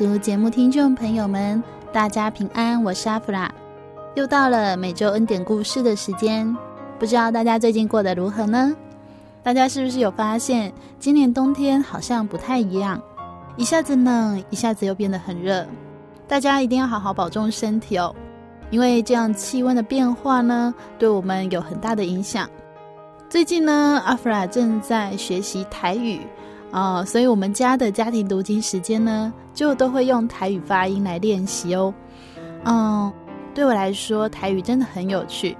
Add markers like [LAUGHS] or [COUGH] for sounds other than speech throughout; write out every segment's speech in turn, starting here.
游牧民族节目听众朋友们，大家平安，我是阿弗拉。又到了每周恩典故事的时间，不知道大家最近过得如何呢？大家是不是有发现，今年冬天好像不太一样，一下子冷，一下子又变得很热。大家一定要好好保重身体哦，因为这样气温的变化呢，对我们有很大的影响。最近呢，阿弗拉正在学习台语。哦，所以我们家的家庭读经时间呢，就都会用台语发音来练习哦。嗯，对我来说，台语真的很有趣。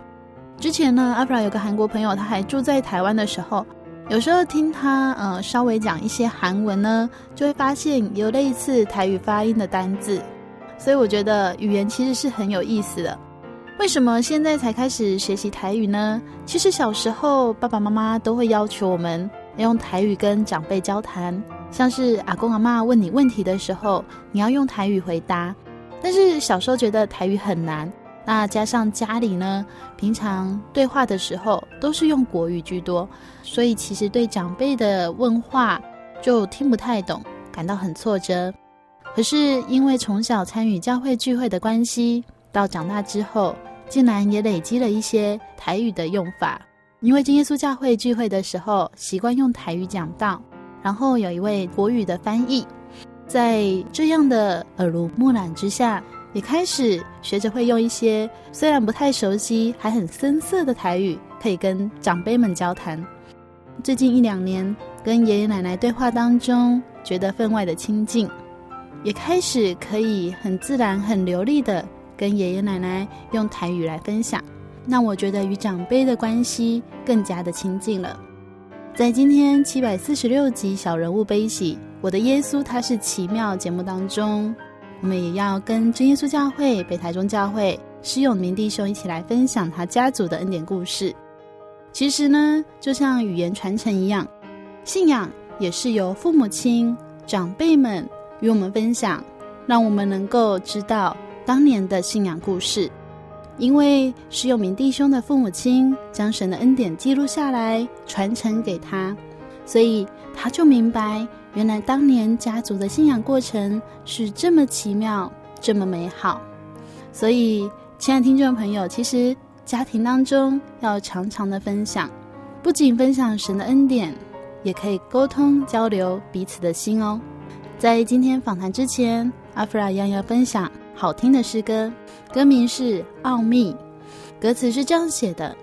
之前呢，阿弗拉有个韩国朋友，他还住在台湾的时候，有时候听他呃稍微讲一些韩文呢，就会发现有类似台语发音的单字。所以我觉得语言其实是很有意思的。为什么现在才开始学习台语呢？其实小时候爸爸妈妈都会要求我们。用台语跟长辈交谈，像是阿公阿嬷问你问题的时候，你要用台语回答。但是小时候觉得台语很难，那加上家里呢，平常对话的时候都是用国语居多，所以其实对长辈的问话就听不太懂，感到很挫折。可是因为从小参与教会聚会的关系，到长大之后，竟然也累积了一些台语的用法。因为真耶稣教会聚会的时候，习惯用台语讲道，然后有一位国语的翻译，在这样的耳濡目染之下，也开始学着会用一些虽然不太熟悉，还很生涩的台语，可以跟长辈们交谈。最近一两年，跟爷爷奶奶对话当中，觉得分外的亲近，也开始可以很自然、很流利的跟爷爷奶奶用台语来分享。那我觉得与长辈的关系更加的亲近了。在今天七百四十六集《小人物悲喜》，我的耶稣他是奇妙节目当中，我们也要跟真耶稣教会北台中教会施永明弟兄一起来分享他家族的恩典故事。其实呢，就像语言传承一样，信仰也是由父母亲、长辈们与我们分享，让我们能够知道当年的信仰故事。因为施永明弟兄的父母亲将神的恩典记录下来，传承给他，所以他就明白，原来当年家族的信仰过程是这么奇妙，这么美好。所以，亲爱的听众朋友，其实家庭当中要常常的分享，不仅分享神的恩典，也可以沟通交流彼此的心哦。在今天访谈之前，阿弗拉一样要分享好听的诗歌。歌名是《奥秘》，歌词是这样写的：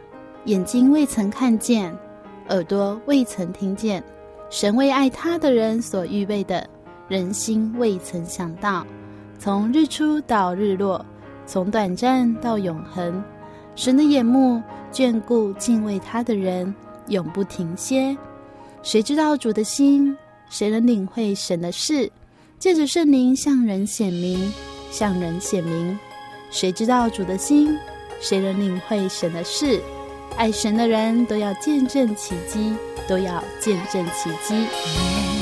眼睛未曾看见，耳朵未曾听见，神为爱他的人所预备的，人心未曾想到。从日出到日落，从短暂到永恒，神的眼目眷顾敬畏他的人，永不停歇。谁知道主的心？谁能领会神的事？借着圣灵向人显明，向人显明。谁知道主的心？谁能领会神的事？爱神的人都要见证奇迹，都要见证奇迹。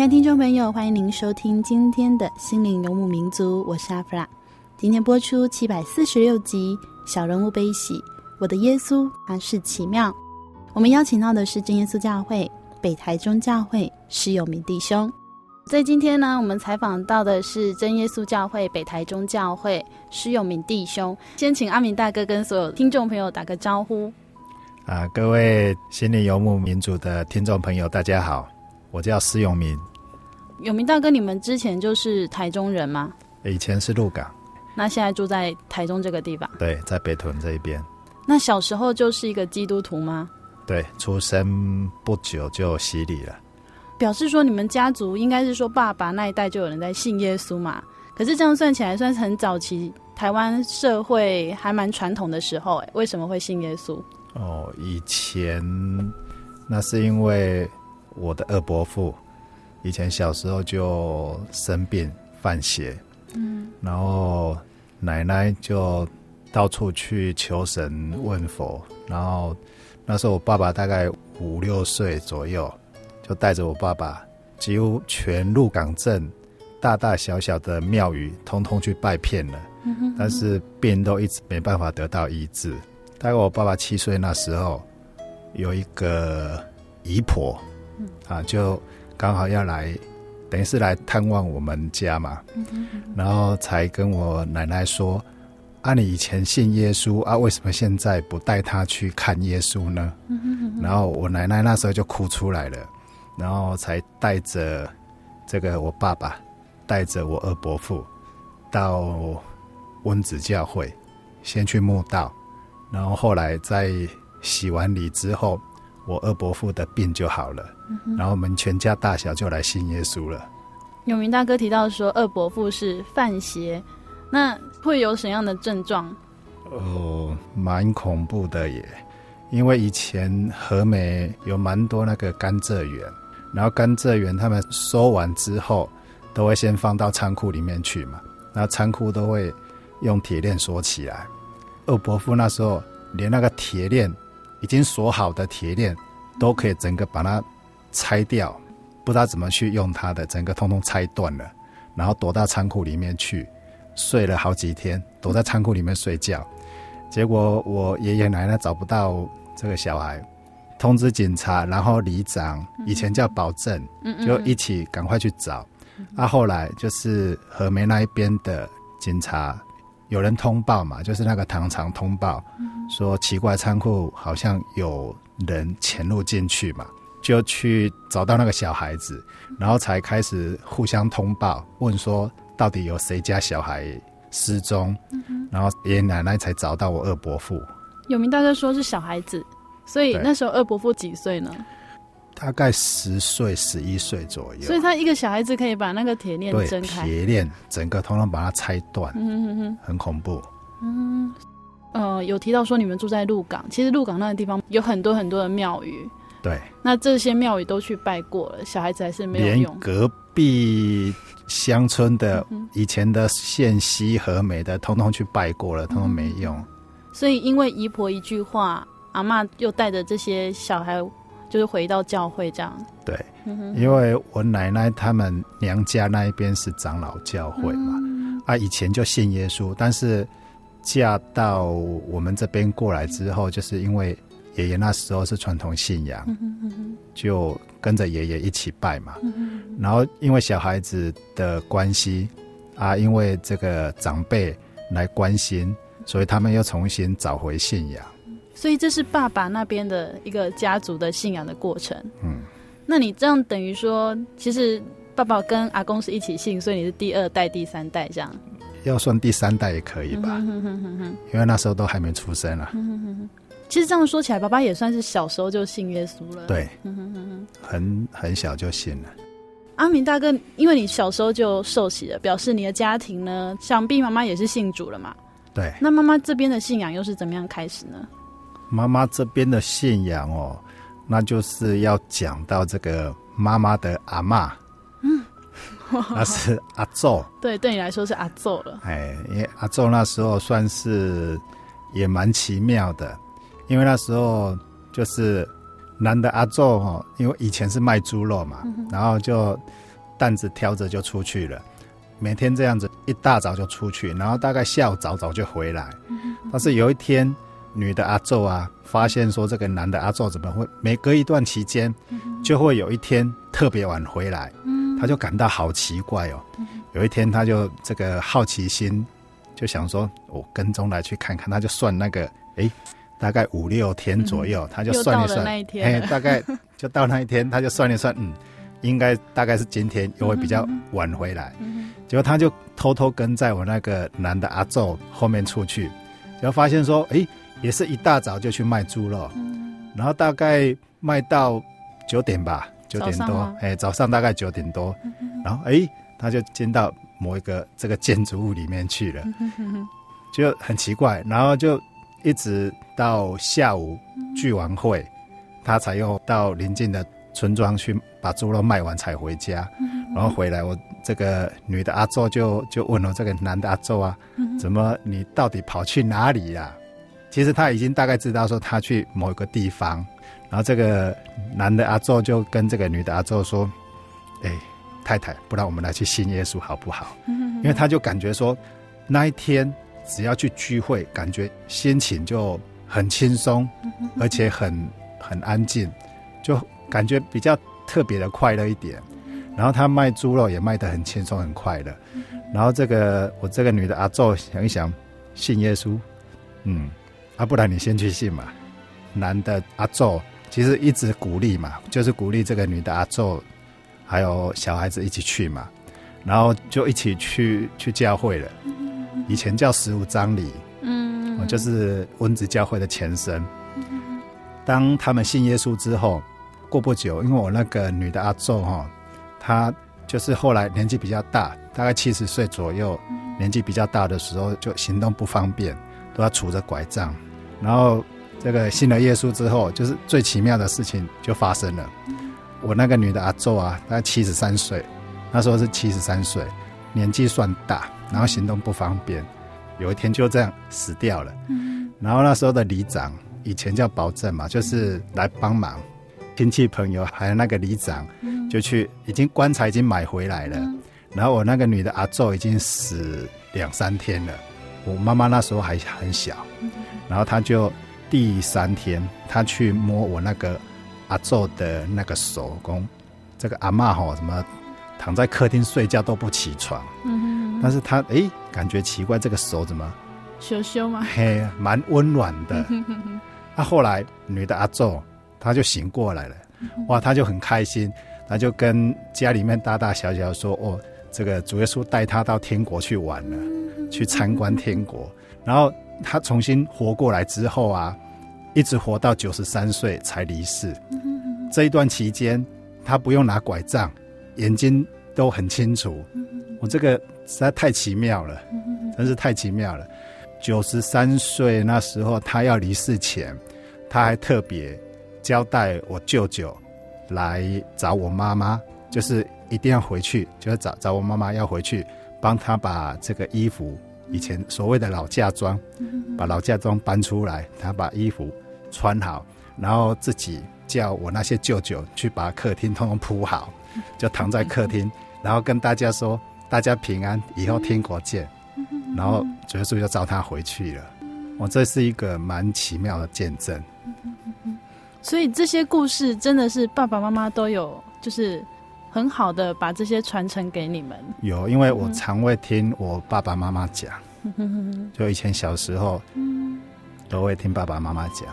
亲爱的听众朋友，欢迎您收听今天的心灵游牧民族，我是阿弗拉。今天播出七百四十六集《小人物悲喜》，我的耶稣他是奇妙。我们邀请到的是真耶稣教会北台中教会施永明弟兄。在今天呢，我们采访到的是真耶稣教会北台中教会施永明弟兄。先请阿明大哥跟所有听众朋友打个招呼。啊，各位心灵游牧民族的听众朋友，大家好，我叫施永明，永明大哥，你们之前就是台中人吗？以前是鹿港，那现在住在台中这个地方？对，在北屯这一边。那小时候就是一个基督徒吗？对，出生不久就洗礼了。表示说你们家族应该是说爸爸那一代就有人在信耶稣嘛？可是这样算起来算是很早期台湾社会还蛮传统的时候，哎，为什么会信耶稣？哦，以前那是因为我的二伯父以前小时候就生病犯邪，嗯，然后奶奶就到处去求神问佛，然后那时候我爸爸大概五六岁左右，就带着我爸爸几乎全鹿港镇大大小小的庙宇通通去拜遍了，嗯哼嗯哼，但是病都一直没办法得到医治。大概我爸爸七岁那时候，有一个姨婆，啊，就刚好要来，等于是来探望我们家嘛，然后才跟我奶奶说：“啊，你以前信耶稣啊，为什么现在不带他去看耶稣呢？”然后我奶奶那时候就哭出来了，然后才带着这个我爸爸，带着我二伯父到温子教会，先去墓道。然后后来在洗完礼之后，我二伯父的病就好了，嗯，然后我们全家大小就来信耶稣了。永明大哥提到说，二伯父是犯邪，那会有什么样的症状？哦，蛮恐怖的耶，因为以前和美有蛮多那个甘蔗园，然后甘蔗园他们收完之后，都会先放到仓库里面去嘛，然后仓库都会用铁链锁起来。二伯父那时候连那个铁链已经锁好的铁链都可以整个把它拆掉，不知道怎么去用它的，整个通通拆断了，然后躲到仓库里面去睡了好几天，躲在仓库里面睡觉。结果我爷爷奶奶找不到这个小孩，通知警察，然后里长以前叫保证，就一起赶快去找。啊，后来就是和梅那一边的警察有人通报嘛，就是那个糖厂通报，说奇怪仓库好像有人潜入进去嘛，就去找到那个小孩子，然后才开始互相通报，问说到底有谁家小孩失踪，然后爷爷奶奶才找到我二伯父。有名大哥说是小孩子，所以那时候二伯父几岁呢？大概十岁、十一岁左右。所以他一个小孩子可以把那个铁链挣开，铁链整个通通把它拆断，嗯很恐怖。嗯，呃，有提到说你们住在鹿港，其实鹿港那个地方有很多很多的庙宇。对，那这些庙宇都去拜过了，小孩子还是没有用。连隔壁乡村的以前的县西和美的，通通去拜过了，通通没用。所以，因为姨婆一句话，阿嬷又带着这些小孩，就是回到教会这样。对，因为我奶奶他们娘家那一边是长老教会嘛，嗯、啊，以前就信耶稣，但是嫁到我们这边过来之后，就是因为爷爷那时候是传统信仰，就跟着爷爷一起拜嘛。然后因为小孩子的关系啊，因为这个长辈来关心。所以他们又重新找回信仰，所以这是爸爸那边的一个家族的信仰的过程。嗯，那你这样等于说，其实爸爸跟阿公是一起信，所以你是第二代、第三代这样。要算第三代也可以吧，因为那时候都还没出生啊。其实这样说起来，爸爸也算是小时候就信耶稣了。对，很很小就信了。阿明大哥，因为你小时候就受洗了，表示你的家庭呢，想必妈妈也是信主了嘛。对，那妈妈这边的信仰又是怎么样开始呢？妈妈这边的信仰哦，那就是要讲到这个妈妈的阿妈，嗯，[LAUGHS] 那是阿祖。对，对你来说是阿祖了。哎，因为阿祖那时候算是也蛮奇妙的，因为那时候就是男的阿祖哦，因为以前是卖猪肉嘛，嗯、然后就担子挑着就出去了。每天这样子，一大早就出去，然后大概下午早早就回来。但是有一天，女的阿祖啊，发现说这个男的阿祖怎么会每隔一段期间，就会有一天特别晚回来，他就感到好奇怪哦。有一天，他就这个好奇心，就想说，我跟踪来去看看。他就算那个，哎，大概五六天左右，他就算一算，哎，大概 [LAUGHS] 就到那一天，他就算一算，嗯。应该大概是今天又会比较晚回来，嗯、结果他就偷偷跟在我那个男的阿昼后面出去，然后发现说，哎，也是一大早就去卖猪肉，嗯、然后大概卖到九点吧，九点多，哎，早上大概九点多，嗯、然后哎，他就进到某一个这个建筑物里面去了，嗯、就很奇怪，然后就一直到下午聚完会，他才又到邻近的。村庄去把猪肉卖完才回家，然后回来，我这个女的阿周就就问了这个男的阿周啊，怎么你到底跑去哪里呀？其实他已经大概知道说他去某一个地方，然后这个男的阿宙就跟这个女的阿宙说：“哎，太太，不然我们来去信耶稣好不好？” [LAUGHS] 因为他就感觉说那一天只要去聚会，感觉心情就很轻松，[LAUGHS] 而且很很安静，就。感觉比较特别的快乐一点，然后他卖猪肉也卖得很轻松很快乐，[LAUGHS] 然后这个我这个女的阿宙想一想，信耶稣，嗯，啊不然你先去信嘛。男的阿祖其实一直鼓励嘛，就是鼓励这个女的阿昼还有小孩子一起去嘛，然后就一起去去教会了，以前叫十五章里，嗯，就是温子教会的前身。当他们信耶稣之后。过不久，因为我那个女的阿昼哈，她就是后来年纪比较大，大概七十岁左右，年纪比较大的时候就行动不方便，都要杵着拐杖。然后这个信了耶稣之后，就是最奇妙的事情就发生了。我那个女的阿祖啊，大概七十三岁，那时候是七十三岁，年纪算大，然后行动不方便，有一天就这样死掉了。然后那时候的里长，以前叫保证嘛，就是来帮忙。亲戚朋友还有那个里长，就去已经棺材已经买回来了，然后我那个女的阿祖已经死两三天了，我妈妈那时候还很小，然后她就第三天，他去摸我那个阿祖的那个手，工这个阿嬷吼什么躺在客厅睡觉都不起床，但是他诶感觉奇怪，这个手怎么羞羞吗？嘿，蛮温暖的。那、啊、后来女的阿祖，她就醒过来了，哇，她就很开心，她就跟家里面大大小小说：“哦，这个主耶稣带她到天国去玩了，去参观天国。”然后她重新活过来之后啊，一直活到九十三岁才离世。这一段期间，他不用拿拐杖，眼睛都很清楚。我这个实在太奇妙了，真是太奇妙了。九十三岁那时候，他要离世前，他还特别交代我舅舅来找我妈妈，就是一定要回去，就是找找我妈妈要回去，帮他把这个衣服，以前所谓的老嫁妆，把老嫁妆搬出来，他把衣服穿好，然后自己叫我那些舅舅去把客厅通通铺好，就躺在客厅，然后跟大家说，大家平安，以后天国见。然后主耶稣就召他回去了，我这是一个蛮奇妙的见证。所以这些故事真的是爸爸妈妈都有，就是很好的把这些传承给你们。有，因为我常会听我爸爸妈妈讲，就以前小时候，都会听爸爸妈妈讲，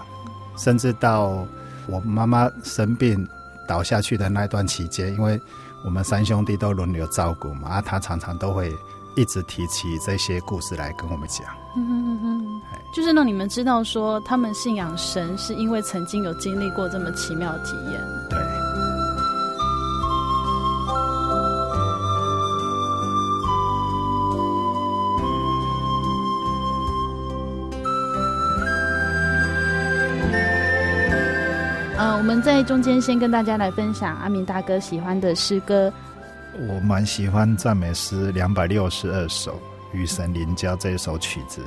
甚至到我妈妈生病倒下去的那段期间，因为我们三兄弟都轮流照顾嘛，啊，他常常都会。一直提起这些故事来跟我们讲，嗯哼哼，就是让你们知道说，他们信仰神是因为曾经有经历过这么奇妙的体验。对。们在中间先跟大家来分享阿明大哥喜欢的诗歌。我蛮喜欢赞美诗两百六十二首《与神邻家》这一首曲子，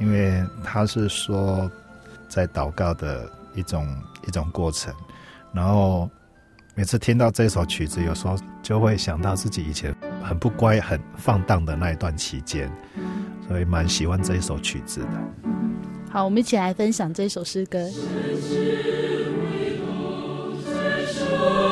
因为他是说在祷告的一种一种过程，然后每次听到这首曲子，有时候就会想到自己以前很不乖、很放荡的那一段期间，所以蛮喜欢这一首曲子的。好，我们一起来分享这首诗歌。Lord.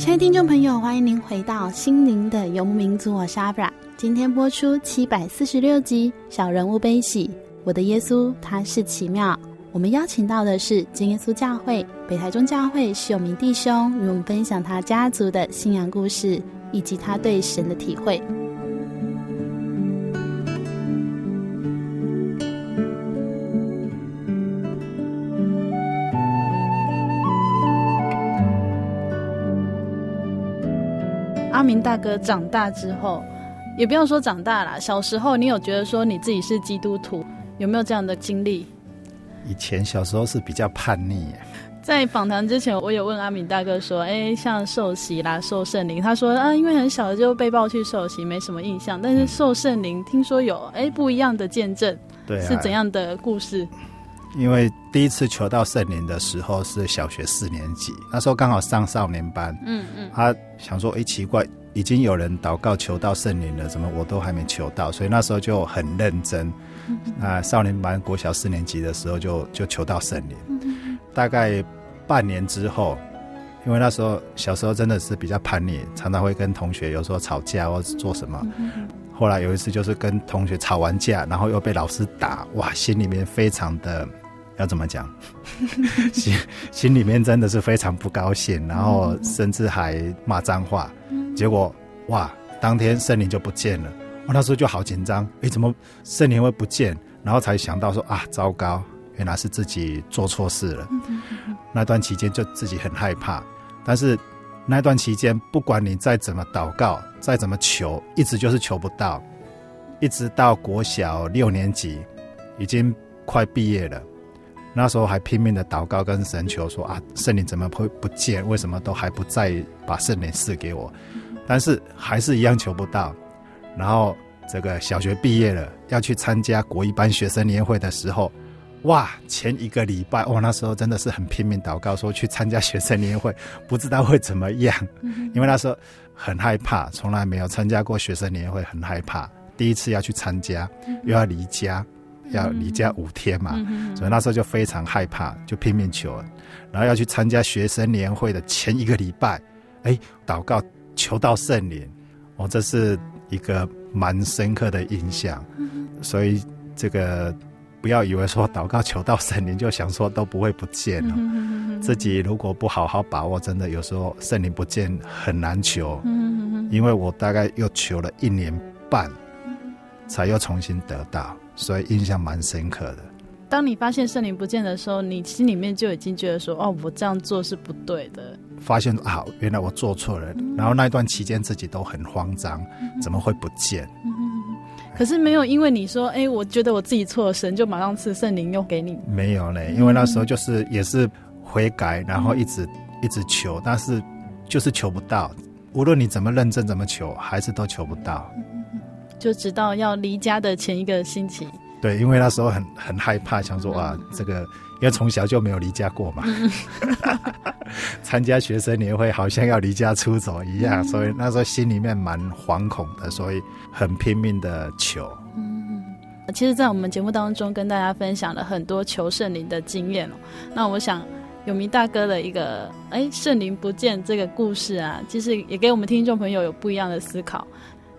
亲爱的听众朋友，欢迎您回到心灵的游牧民族，我是阿布拉。今天播出七百四十六集《小人物悲喜》，我的耶稣他是奇妙。我们邀请到的是真耶稣教会北台中教会徐永明弟兄，与我们分享他家族的信仰故事，以及他对神的体会。大哥长大之后，也不用说长大了，小时候你有觉得说你自己是基督徒，有没有这样的经历？以前小时候是比较叛逆。在访谈之前，我有问阿敏大哥说：“哎，像受洗啦、受圣灵，他说啊，因为很小就被抱去受洗，没什么印象。但是受圣灵，听说有哎不一样的见证，对、啊，是怎样的故事？”因为第一次求到圣灵的时候是小学四年级，那时候刚好上少年班。嗯嗯，他想说：“哎，奇怪，已经有人祷告求到圣灵了，怎么我都还没求到？”所以那时候就很认真。那少年班国小四年级的时候就就求到圣灵。大概半年之后，因为那时候小时候真的是比较叛逆，常常会跟同学有时候吵架或者做什么。后来有一次就是跟同学吵完架，然后又被老师打，哇，心里面非常的。要怎么讲？[LAUGHS] 心心里面真的是非常不高兴，然后甚至还骂脏话。结果哇，当天圣灵就不见了。我那时候就好紧张，诶，怎么圣灵会不见？然后才想到说啊，糟糕，原来是自己做错事了。那段期间就自己很害怕，但是那段期间不管你再怎么祷告，再怎么求，一直就是求不到。一直到国小六年级，已经快毕业了。那时候还拼命的祷告跟神求说啊，圣灵怎么会不见？为什么都还不再把圣灵赐给我？但是还是一样求不到。然后这个小学毕业了，要去参加国一班学生年会的时候，哇，前一个礼拜哇，那时候真的是很拼命祷告，说去参加学生年会，不知道会怎么样，因为那时候很害怕，从来没有参加过学生年会，很害怕，第一次要去参加，又要离家。要离家五天嘛，嗯，所以那时候就非常害怕，就拼命求，然后要去参加学生年会的前一个礼拜，哎，祷告求到圣灵，哦，这是一个蛮深刻的印象，所以这个不要以为说祷告求到圣灵就想说都不会不见了。自己如果不好好把握，真的有时候圣灵不见很难求。因为我大概又求了一年半，才又重新得到，所以印象蛮深刻的。当你发现圣灵不见的时候，你心里面就已经觉得说：“哦，我这样做是不对的。”发现啊，原来我做错了。然后那一段期间自己都很慌张，怎么会不见？可是没有，因为你说，哎，我觉得我自己错了，神就马上赐圣灵又给你。没有嘞，因为那时候就是也是悔改，然后一直一直求，但是就是求不到。无论你怎么认真怎么求，还是都求不到。就直到要离家的前一个星期。对，因为那时候很很害怕，想说啊，这个因为从小就没有离家过嘛，[LAUGHS] 参加学生年会好像要离家出走一样，所以那时候心里面蛮惶恐的，所以很拼命的求。嗯，其实，在我们节目当中跟大家分享了很多求圣灵的经验哦。那我想，永明大哥的一个哎圣灵不见这个故事啊，其实也给我们听众朋友有不一样的思考。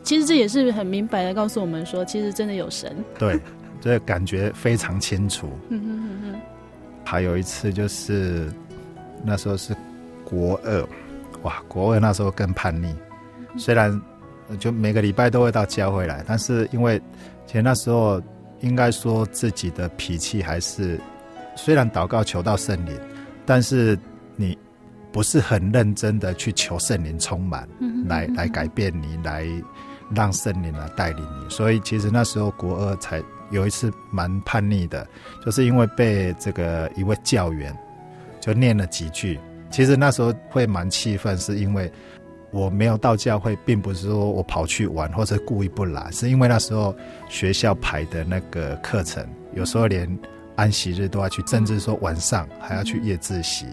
其实这也是很明白的告诉我们说，其实真的有神。对。这感觉非常清楚。嗯哼哼哼。还有一次就是那时候是国二，哇，国二那时候更叛逆。虽然就每个礼拜都会到教会来，但是因为其实那时候应该说自己的脾气还是，虽然祷告求到圣灵，但是你不是很认真的去求圣灵充满，来来改变你，来让圣灵来带领你。所以其实那时候国二才。有一次蛮叛逆的，就是因为被这个一位教员就念了几句。其实那时候会蛮气愤，是因为我没有到教会，并不是说我跑去玩或者故意不来，是因为那时候学校排的那个课程，有时候连安息日都要去，甚至说晚上还要去夜自习。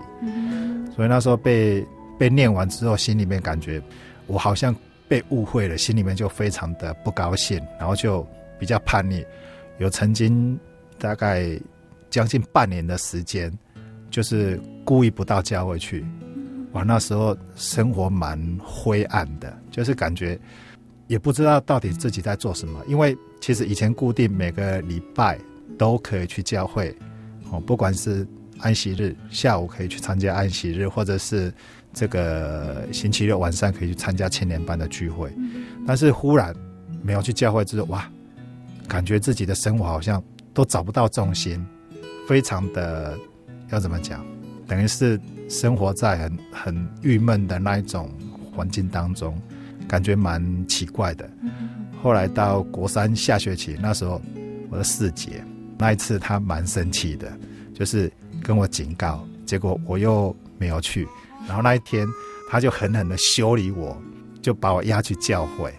所以那时候被被念完之后，心里面感觉我好像被误会了，心里面就非常的不高兴，然后就比较叛逆。有曾经大概将近半年的时间，就是故意不到教会去。哇，那时候生活蛮灰暗的，就是感觉也不知道到底自己在做什么。因为其实以前固定每个礼拜都可以去教会，哦，不管是安息日下午可以去参加安息日，或者是这个星期六晚上可以去参加青年班的聚会。但是忽然没有去教会之后，哇！感觉自己的生活好像都找不到重心，非常的要怎么讲？等于是生活在很很郁闷的那一种环境当中，感觉蛮奇怪的。后来到国三下学期，那时候我的四姐那一次她蛮生气的，就是跟我警告，结果我又没有去。然后那一天他就狠狠的修理我，就把我押去教会，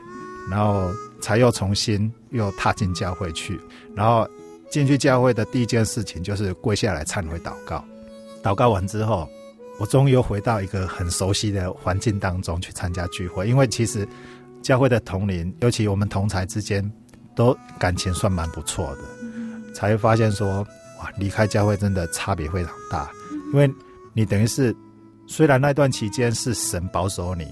然后。才又重新又踏进教会去，然后进去教会的第一件事情就是跪下来忏悔祷告。祷告完之后，我终于又回到一个很熟悉的环境当中去参加聚会。因为其实教会的同龄，尤其我们同才之间，都感情算蛮不错的。才会发现说，哇，离开教会真的差别非常大。因为你等于是，虽然那段期间是神保守你，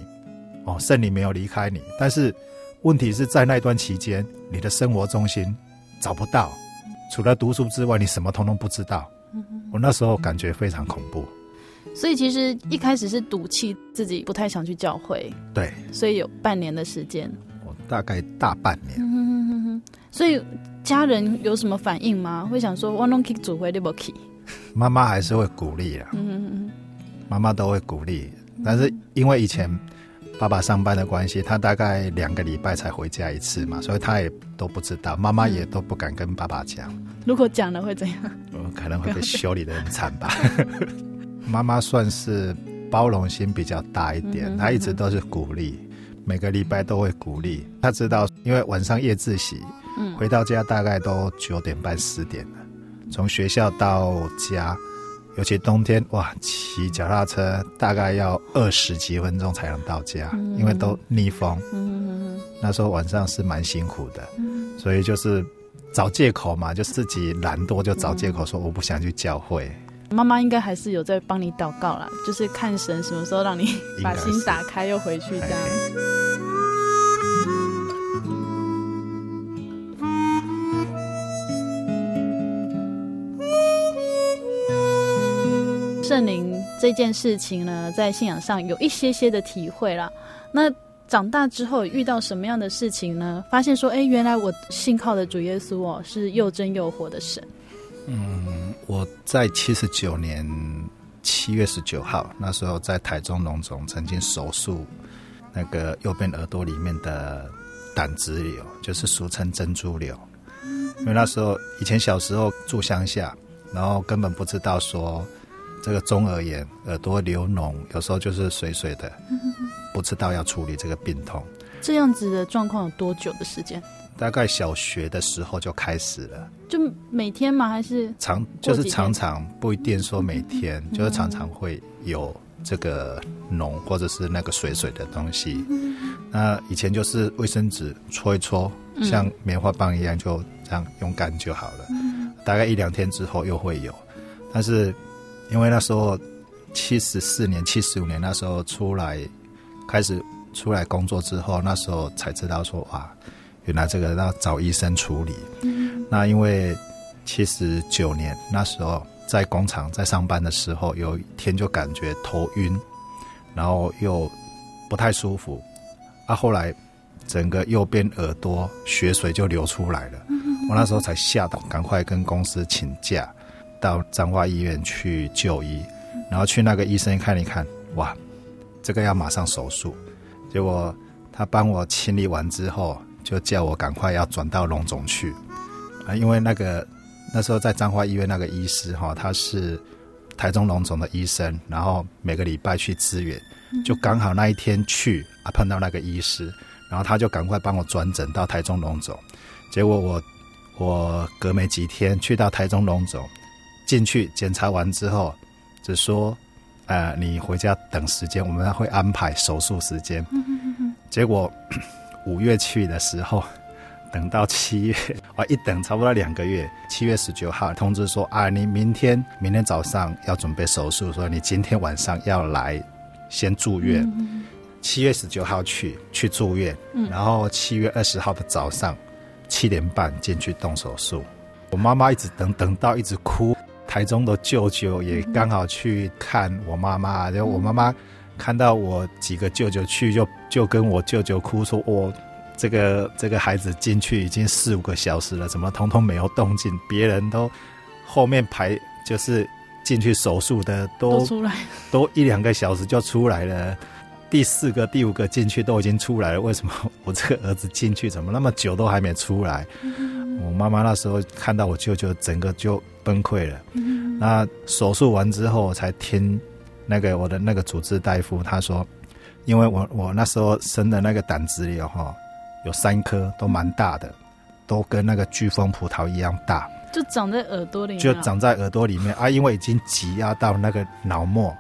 哦，圣灵没有离开你，但是。问题是在那段期间，你的生活中心找不到，除了读书之外，你什么通通不知道。我那时候感觉非常恐怖。所以其实一开始是赌气，自己不太想去教会。对，所以有半年的时间。我大概大半年。嗯哼哼哼。所以家人有什么反应吗？会想说我拢去主会你不去？妈妈还是会鼓励啊。嗯哼哼。妈妈都会鼓励，但是因为以前。爸爸上班的关系，他大概两个礼拜才回家一次嘛，所以他也都不知道，妈妈也都不敢跟爸爸讲。如果讲了会怎样？嗯，可能会被修理的很惨吧。[LAUGHS] 妈妈算是包容心比较大一点，她一直都是鼓励，每个礼拜都会鼓励。她知道，因为晚上夜自习，回到家大概都九点半十点了，从学校到家。尤其冬天哇，骑脚踏车大概要二十几分钟才能到家，嗯、因为都逆风。嗯、那时候晚上是蛮辛苦的，嗯、所以就是找借口嘛，就自己懒惰就找借口说我不想去教会。妈妈应该还是有在帮你祷告啦，就是看神什么时候让你把心打开又回去这样。这件事情呢，在信仰上有一些些的体会啦。那长大之后遇到什么样的事情呢？发现说，哎，原来我信靠的主耶稣哦，是又真又活的神。嗯，我在七十九年七月十九号那时候在台中荣总曾经手术那个右边耳朵里面的胆汁瘤，就是俗称珍珠瘤。因为那时候以前小时候住乡下，然后根本不知道说这个中耳炎耳朵流脓，有时候就是水水的。不知道要处理这个病痛，这样子的状况有多久的时间？大概小学的时候就开始了，就每天吗？还是常就是常常不一定说每天，嗯、就是常常会有这个脓或者是那个水水的东西。嗯、那以前就是卫生纸搓一搓，像棉花棒一样，就这样用干就好了。嗯、大概一两天之后又会有，但是因为那时候七十四年、七十五年那时候出来。开始出来工作之后，那时候才知道说哇，原来这个要找医生处理。嗯，那因为七十九年那时候在工厂在上班的时候，有一天就感觉头晕，然后又不太舒服，啊，后来整个右边耳朵血水就流出来了。我那时候才吓到，赶快跟公司请假，到彰化医院去就医，然后去那个医生看一看，哇。这个要马上手术，结果他帮我清理完之后，就叫我赶快要转到龙总去。啊，因为那个那时候在彰化医院那个医师哈，他是台中龙总的医生，然后每个礼拜去支援，就刚好那一天去啊碰到那个医师，然后他就赶快帮我转诊到台中龙总，结果我我隔没几天去到台中龙总，进去检查完之后，只说。呃，你回家等时间，我们会安排手术时间。结果 [COUGHS] 五月去的时候，等到七月，[LAUGHS] 我一等差不多两个月。七月十九号通知说啊，你明天明天早上要准备手术，说你今天晚上要来先住院。七月十九号去去住院，然后七月二十号的早上七点半进去动手术。我妈妈一直等等到一直哭。台中的舅舅也刚好去看我妈妈，然后我妈妈看到我几个舅舅去，就就跟我舅舅哭说：“我这个这个孩子进去已经四五个小时了，怎么通通没有动静？别人都后面排就是进去手术的都，都出来，都一两个小时就出来了。第四个、第五个进去都已经出来了，为什么 [LAUGHS] 我这个儿子进去怎么那么久都还没出来？”我妈妈那时候看到我舅舅，整个就崩溃了。嗯、那手术完之后，我才听那个我的那个主治大夫他说，因为我我那时候生的那个胆子瘤哈，有三颗都蛮大的，都跟那个巨峰葡萄一样大，就长在耳朵里面，就长在耳朵里面啊，因为已经挤压到那个脑膜，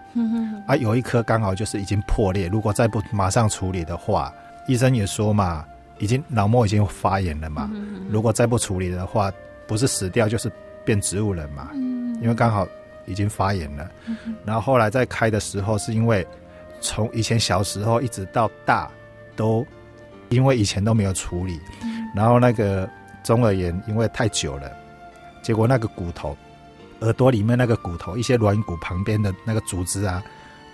啊，有一颗刚好就是已经破裂，如果再不马上处理的话，医生也说嘛。已经脑膜已经发炎了嘛，嗯、如果再不处理的话，不是死掉就是变植物人嘛。嗯、因为刚好已经发炎了，嗯、然后后来再开的时候，是因为从以前小时候一直到大，都因为以前都没有处理，嗯、然后那个中耳炎因为太久了，结果那个骨头，耳朵里面那个骨头，一些软骨旁边的那个组织啊，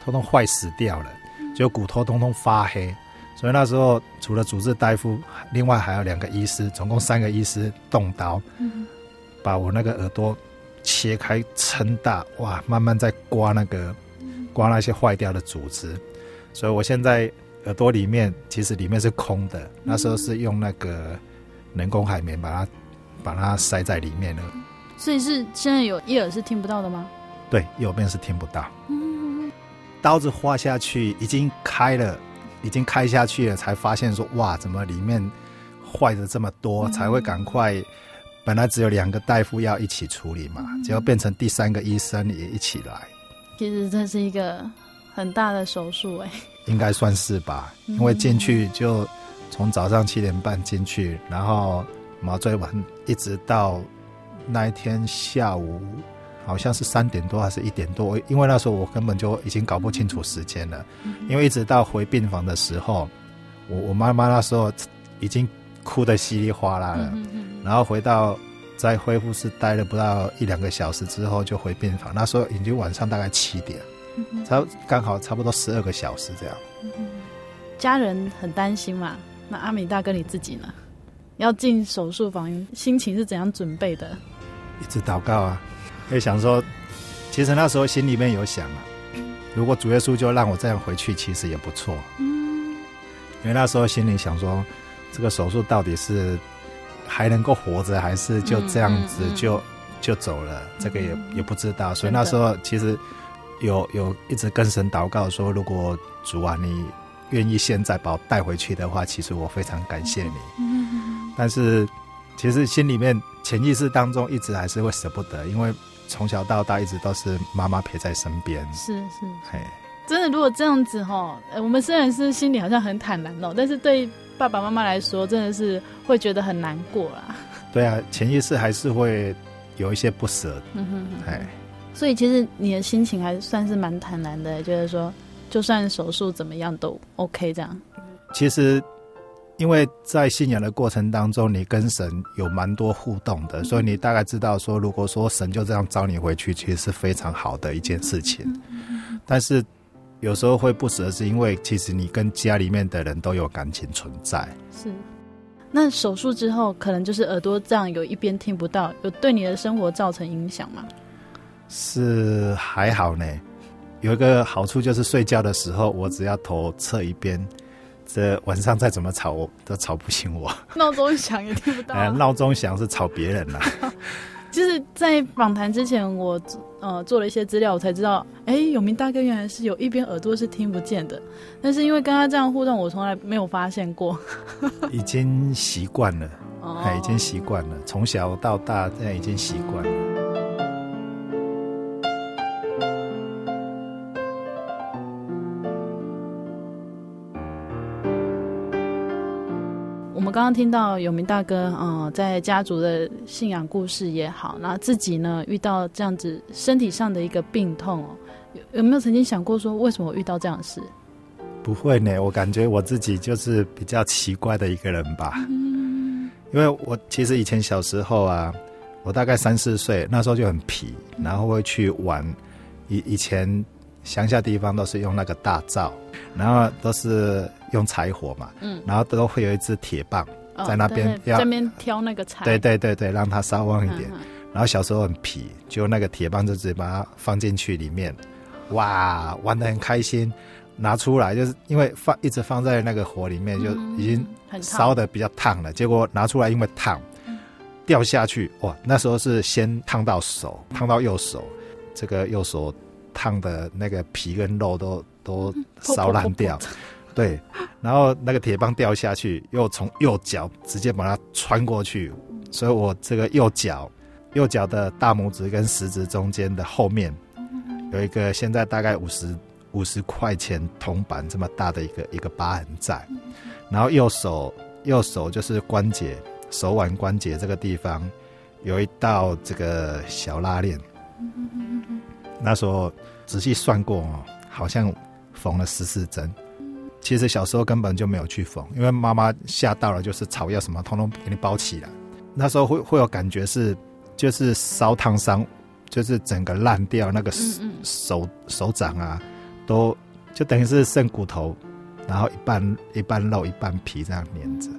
通通坏死掉了，就骨头通通发黑。所以那时候除了主治大夫，另外还有两个医师，总共三个医师动刀，嗯、把我那个耳朵切开撑大，哇，慢慢在刮那个刮那些坏掉的组织。所以我现在耳朵里面其实里面是空的，那时候是用那个人工海绵把它把它塞在里面了。所以是现在有一耳是听不到的吗？对，右边是听不到。嗯、刀子划下去已经开了。已经开下去了，才发现说哇，怎么里面坏的这么多，才会赶快。本来只有两个大夫要一起处理嘛，结果变成第三个医生也一起来。其实这是一个很大的手术哎，应该算是吧，因为进去就从早上七点半进去，然后麻醉完一直到那一天下午。好像是三点多还是一点多，因为那时候我根本就已经搞不清楚时间了，因为一直到回病房的时候，我我妈妈那时候已经哭得稀里哗啦了，然后回到在恢复室待了不到一两个小时之后，就回病房。那时候已经晚上大概七点，差刚好差不多十二个小时这样。家人很担心嘛？那阿米大哥你自己呢？要进手术房，心情是怎样准备的？一直祷告啊，也想说，其实那时候心里面有想啊，如果主耶稣就让我这样回去，其实也不错。嗯，因为那时候心里想说，这个手术到底是还能够活着，还是就这样子就、嗯嗯嗯、就走了？这个也也不知道。所以那时候其实有有一直跟神祷告说，如果主啊，你愿意现在把我带回去的话，其实我非常感谢你。嗯，但是其实心里面。潜意识当中一直还是会舍不得，因为从小到大一直都是妈妈陪在身边。是是，嘿，真的，如果这样子哈，我们虽然是心里好像很坦然哦，但是对爸爸妈妈来说，真的是会觉得很难过啦。[LAUGHS] 对啊，潜意识还是会有一些不舍。嗯哼哼，哎，所以其实你的心情还算是蛮坦然的，就是说，就算手术怎么样都 OK 这样。其实。因为在信仰的过程当中，你跟神有蛮多互动的，所以你大概知道说，如果说神就这样招你回去，其实是非常好的一件事情。但是有时候会不舍，是因为其实你跟家里面的人都有感情存在。是。那手术之后，可能就是耳朵这样有一边听不到，有对你的生活造成影响吗？是还好呢，有一个好处就是睡觉的时候，我只要头侧一边。这晚上再怎么吵，我都吵不醒我。[LAUGHS] 闹钟响也听不到。[LAUGHS] 闹钟响是吵别人啦。其实，在访谈之前，我呃做了一些资料，我才知道，哎，永明大哥原来是有一边耳朵是听不见的。但是因为跟他这样互动，我从来没有发现过。已经习惯了，哎，已经习惯了，从小到大，现在已经习惯了。刚刚听到有名大哥嗯、呃，在家族的信仰故事也好，那自己呢遇到这样子身体上的一个病痛哦，有有没有曾经想过说，为什么我遇到这样的事？不会呢，我感觉我自己就是比较奇怪的一个人吧。嗯，因为我其实以前小时候啊，我大概三四岁那时候就很皮，然后会去玩。以以前乡下地方都是用那个大灶，然后都是。用柴火嘛，嗯，然后都会有一支铁棒在那边，要在那边挑那个柴，对对对对，让它烧旺一点。嗯、然后小时候很皮，就那个铁棒就直接把它放进去里面，哇，玩的很开心。拿出来就是因为放一直放在那个火里面，就已经烧的比较烫了。嗯、结果拿出来因为烫，掉下去，哇，那时候是先烫到手，烫到右手，这个右手烫的那个皮跟肉都都烧烂掉。嗯对，然后那个铁棒掉下去，又从右脚直接把它穿过去，所以我这个右脚，右脚的大拇指跟食指中间的后面，有一个现在大概五十五十块钱铜板这么大的一个一个疤痕在，然后右手右手就是关节手腕关节这个地方有一道这个小拉链，那时候仔细算过哦，好像缝了十四针。其实小时候根本就没有去缝，因为妈妈吓到了，就是草药什么通通给你包起来。那时候会会有感觉是，就是烧烫伤，就是整个烂掉，那个手手手掌啊，都就等于是剩骨头，然后一半一半肉一半皮这样粘着。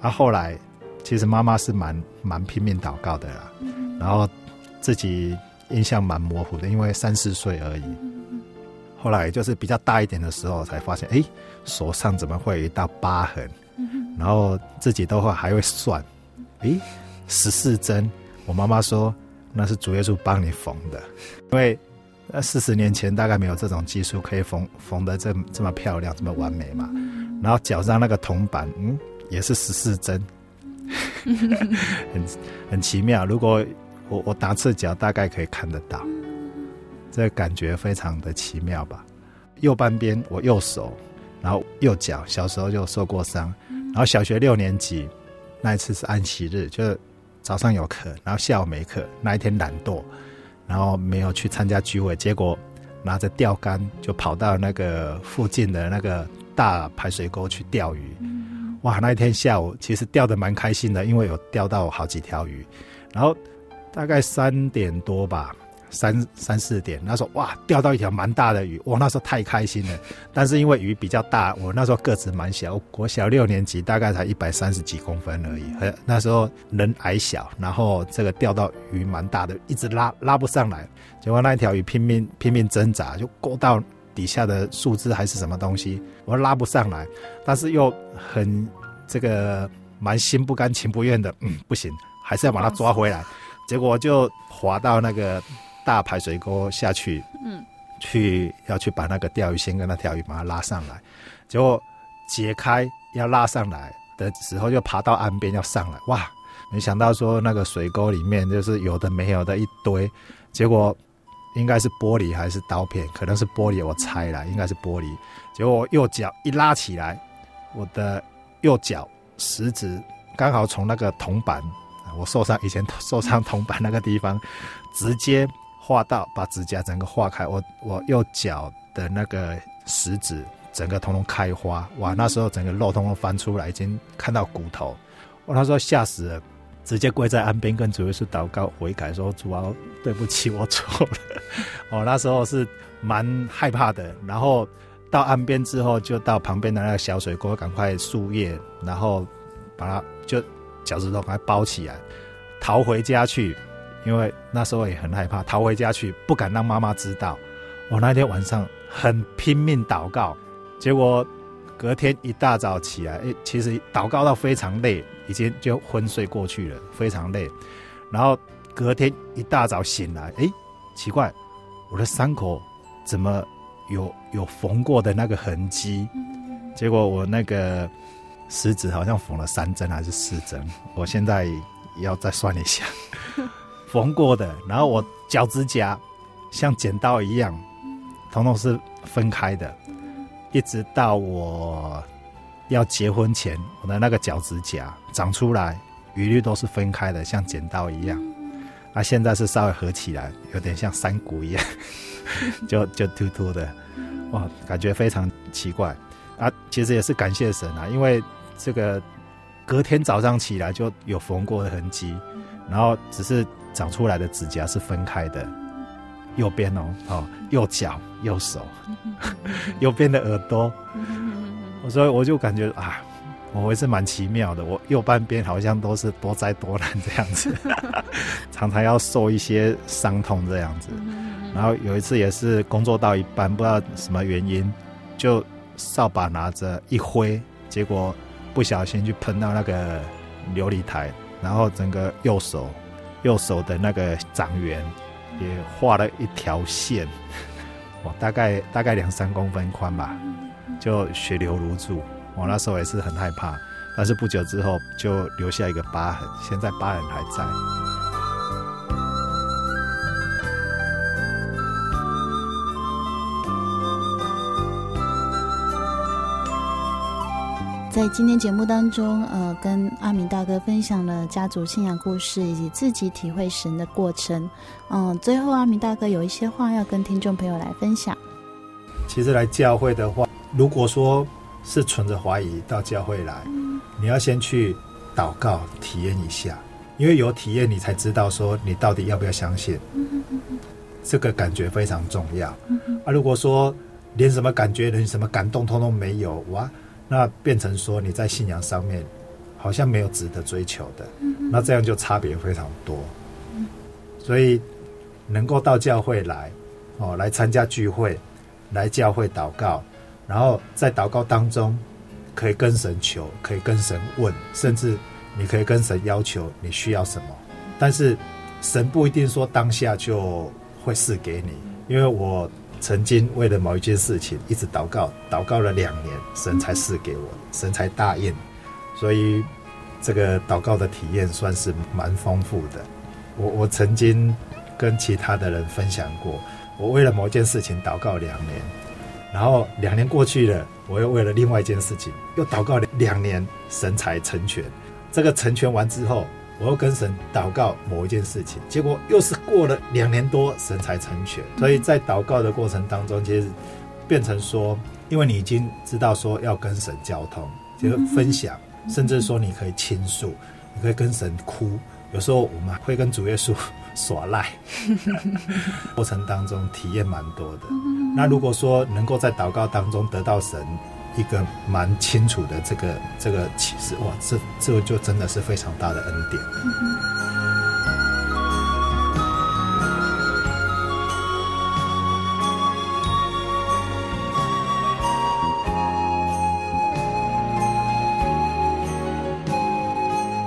啊、后来其实妈妈是蛮蛮拼命祷告的啦，然后自己印象蛮模糊的，因为三四岁而已。后来就是比较大一点的时候，才发现，哎，手上怎么会有一道疤痕？然后自己都会还会算，哎，十四针。我妈妈说那是主耶稣帮你缝的，因为那四十年前大概没有这种技术可以缝缝得这这么漂亮，这么完美嘛。然后脚上那个铜板，嗯，也是十四针，[LAUGHS] 很很奇妙。如果我我打赤脚，大概可以看得到。这感觉非常的奇妙吧？右半边我右手，然后右脚小时候就受过伤，然后小学六年级那一次是安息日，就是早上有课，然后下午没课，那一天懒惰，然后没有去参加聚会，结果拿着钓竿就跑到那个附近的那个大排水沟去钓鱼。哇，那一天下午其实钓得蛮开心的，因为有钓到好几条鱼。然后大概三点多吧。三三四点，那时候哇，钓到一条蛮大的鱼，我，那时候太开心了。[LAUGHS] 但是因为鱼比较大，我那时候个子蛮小，我小六年级，大概才一百三十几公分而已。那时候人矮小，然后这个钓到鱼蛮大的，一直拉拉不上来，结果那一条鱼拼命拼命挣扎，就勾到底下的树枝还是什么东西，我拉不上来，但是又很这个蛮心不甘情不愿的，嗯，不行，还是要把它抓回来。结果就滑到那个。大排水沟下去，嗯，去要去把那个钓鱼线跟那条鱼把它拉上来，结果解开要拉上来的时候，就爬到岸边要上来，哇！没想到说那个水沟里面就是有的没有的一堆，结果应该是玻璃还是刀片，可能是玻璃，我猜了，应该是玻璃。结果我右脚一拉起来，我的右脚食指刚好从那个铜板，我受伤以前受伤铜板那个地方直接。划到把指甲整个划开，我我右脚的那个食指整个通通开花，哇！那时候整个肉通通翻出来，已经看到骨头，我那时候吓死了，直接跪在岸边跟主耶稣祷告悔改，说主啊，对不起，我错了。我那时候是蛮害怕的，然后到岸边之后，就到旁边的那个小水沟，赶快树叶，然后把它就脚趾头赶快包起来，逃回家去。因为那时候也很害怕，逃回家去，不敢让妈妈知道。我那天晚上很拼命祷告，结果隔天一大早起来，诶，其实祷告到非常累，已经就昏睡过去了，非常累。然后隔天一大早醒来，诶，奇怪，我的伤口怎么有有缝过的那个痕迹？结果我那个食指好像缝了三针还是四针，我现在要再算一下。[LAUGHS] 缝过的，然后我脚趾甲像剪刀一样，统统是分开的，一直到我要结婚前，我的那个脚趾甲长出来，一律都是分开的，像剪刀一样。啊，现在是稍微合起来，有点像山谷一样，[LAUGHS] 就就突突的，哇，感觉非常奇怪。啊，其实也是感谢神啊，因为这个隔天早上起来就有缝过的痕迹，然后只是。长出来的指甲是分开的，右边哦，哦，右脚、右手，[LAUGHS] 右边的耳朵，所以我就感觉啊，我也是蛮奇妙的。我右半边好像都是多灾多难这样子，[LAUGHS] 常常要受一些伤痛这样子。然后有一次也是工作到一半，不知道什么原因，就扫把拿着一挥，结果不小心就喷到那个琉璃台，然后整个右手。右手的那个掌缘也画了一条线，[LAUGHS] 我大概大概两三公分宽吧，就血流如注。我那时候也是很害怕，但是不久之后就留下一个疤痕，现在疤痕还在。在今天节目当中，呃，跟阿明大哥分享了家族信仰故事以及自己体会神的过程。嗯、呃，最后阿明大哥有一些话要跟听众朋友来分享。其实来教会的话，如果说是存着怀疑到教会来，嗯、你要先去祷告体验一下，因为有体验你才知道说你到底要不要相信。嗯、这个感觉非常重要。嗯、哼啊，如果说连什么感觉、连什么感动通通没有，哇！那变成说你在信仰上面好像没有值得追求的，那这样就差别非常多。所以能够到教会来，哦，来参加聚会，来教会祷告，然后在祷告当中可以跟神求，可以跟神问，甚至你可以跟神要求你需要什么。但是神不一定说当下就会赐给你，因为我。曾经为了某一件事情一直祷告，祷告了两年，神才赐给我，神才答应。所以这个祷告的体验算是蛮丰富的。我我曾经跟其他的人分享过，我为了某件事情祷告两年，然后两年过去了，我又为了另外一件事情又祷告两年，神才成全。这个成全完之后。我要跟神祷告某一件事情，结果又是过了两年多，神才成全。所以在祷告的过程当中，其实变成说，因为你已经知道说要跟神交通，就是分享，甚至说你可以倾诉，你可以跟神哭，有时候我们会跟主耶稣耍赖，[LAUGHS] 过程当中体验蛮多的。那如果说能够在祷告当中得到神一个蛮清楚的这个这个启示，哇，这这就真的是非常大的恩典。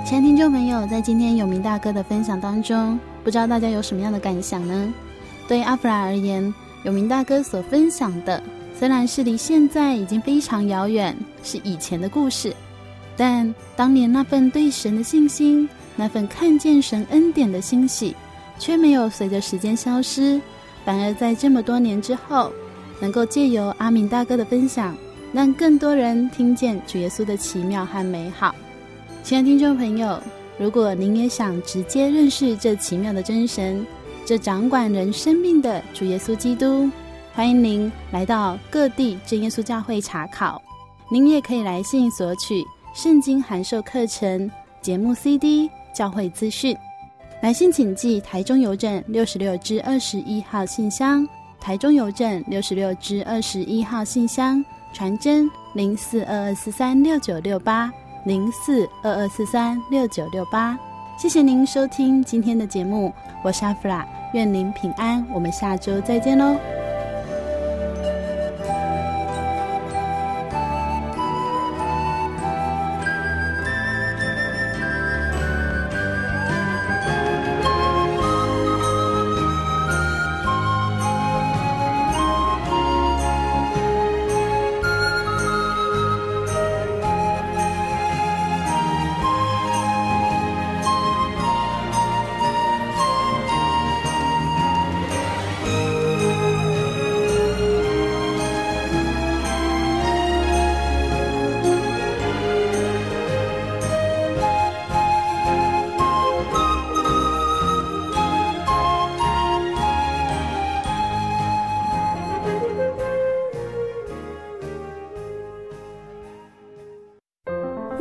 亲爱的听众朋友，在今天永明大哥的分享当中，不知道大家有什么样的感想呢？对阿弗拉而言，永明大哥所分享的虽然是离现在已经非常遥远，是以前的故事，但当年那份对神的信心，那份看见神恩典的欣喜，却没有随着时间消失，反而在这么多年之后，能够借由阿明大哥的分享，让更多人听见主耶稣的奇妙和美好。亲爱的听众朋友，如果您也想直接认识这奇妙的真神，这掌管人生命的主耶稣基督，欢迎您来到各地真耶稣教会查考。您也可以来信索取圣经函授课程、节目 CD、教会资讯。来信请寄台中邮政六十六支二十一号信箱，台中邮政六十六支二十一号信箱，传真零四二二四三六九六八。零四二二四三六九六八，谢谢您收听今天的节目，我是阿弗拉，愿您平安，我们下周再见喽。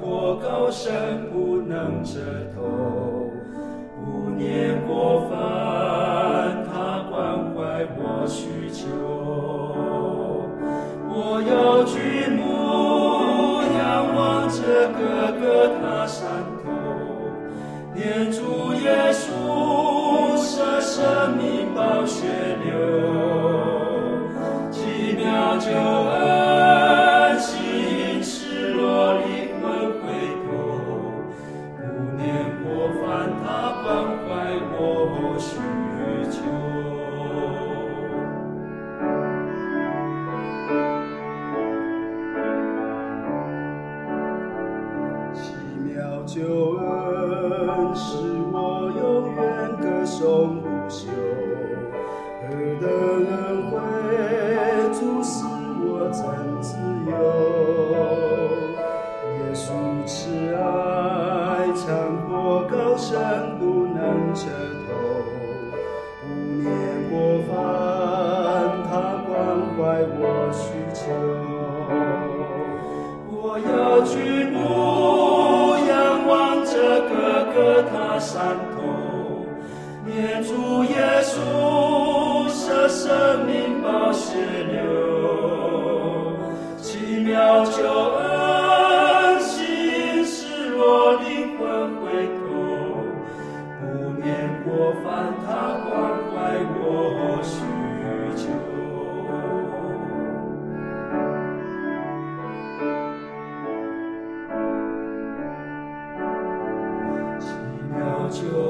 或高山不能折头，无念过犯，他关怀我许久。我要。 하죠